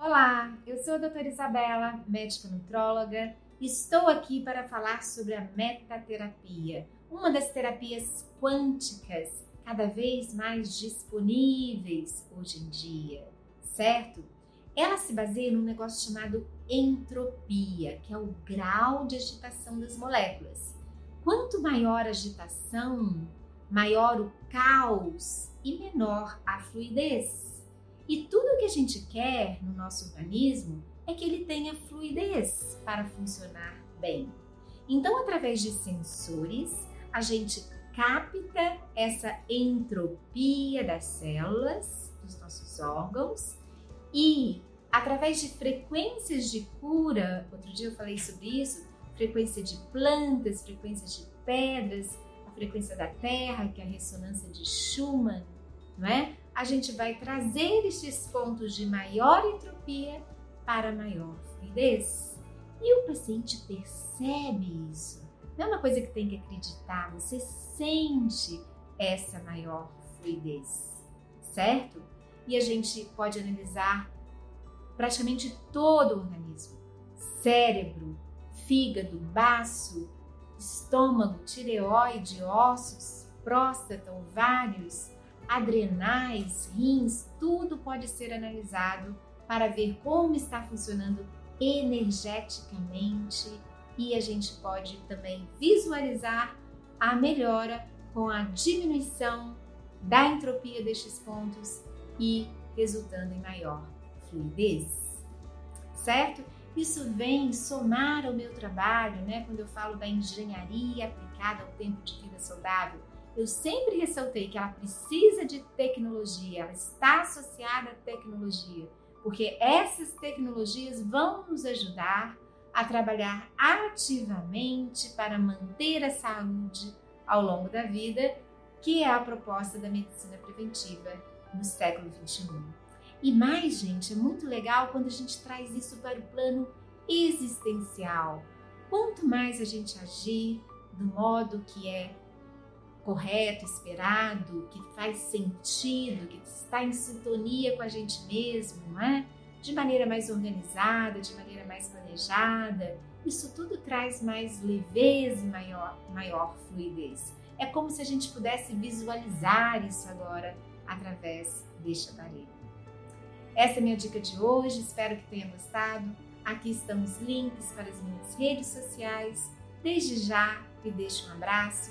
Olá, eu sou a doutora Isabela, médica nutróloga. Estou aqui para falar sobre a metaterapia, uma das terapias quânticas cada vez mais disponíveis hoje em dia, certo? Ela se baseia num negócio chamado entropia, que é o grau de agitação das moléculas. Quanto maior a agitação, maior o caos e menor a fluidez. E tudo que a gente quer no nosso organismo é que ele tenha fluidez para funcionar bem. Então, através de sensores, a gente capta essa entropia das células, dos nossos órgãos, e através de frequências de cura, outro dia eu falei sobre isso, frequência de plantas, frequências de pedras, a frequência da terra, que é a ressonância de Schumann, não é? A gente vai trazer estes pontos de maior entropia para maior fluidez. E o paciente percebe isso. Não é uma coisa que tem que acreditar, você sente essa maior fluidez, certo? E a gente pode analisar praticamente todo o organismo: cérebro, fígado, baço, estômago, tireoide, ossos, próstata, ovários, adrenais, rins, tudo pode ser analisado para ver como está funcionando energeticamente e a gente pode também visualizar a melhora com a diminuição da entropia destes pontos e resultando em maior fluidez. Certo? Isso vem somar ao meu trabalho, né? Quando eu falo da engenharia aplicada ao tempo de vida saudável, eu sempre ressaltei que ela precisa de tecnologia, ela está associada à tecnologia, porque essas tecnologias vão nos ajudar a trabalhar ativamente para manter a saúde ao longo da vida, que é a proposta da medicina preventiva no século 21. E mais, gente, é muito legal quando a gente traz isso para o plano existencial. Quanto mais a gente agir do modo que é correto, esperado, que faz sentido, que está em sintonia com a gente mesmo, não é? De maneira mais organizada, de maneira mais planejada. Isso tudo traz mais leveza e maior, maior fluidez. É como se a gente pudesse visualizar isso agora através deste aparelho. Essa é a minha dica de hoje, espero que tenha gostado. Aqui estão os links para as minhas redes sociais. Desde já, me deixo um abraço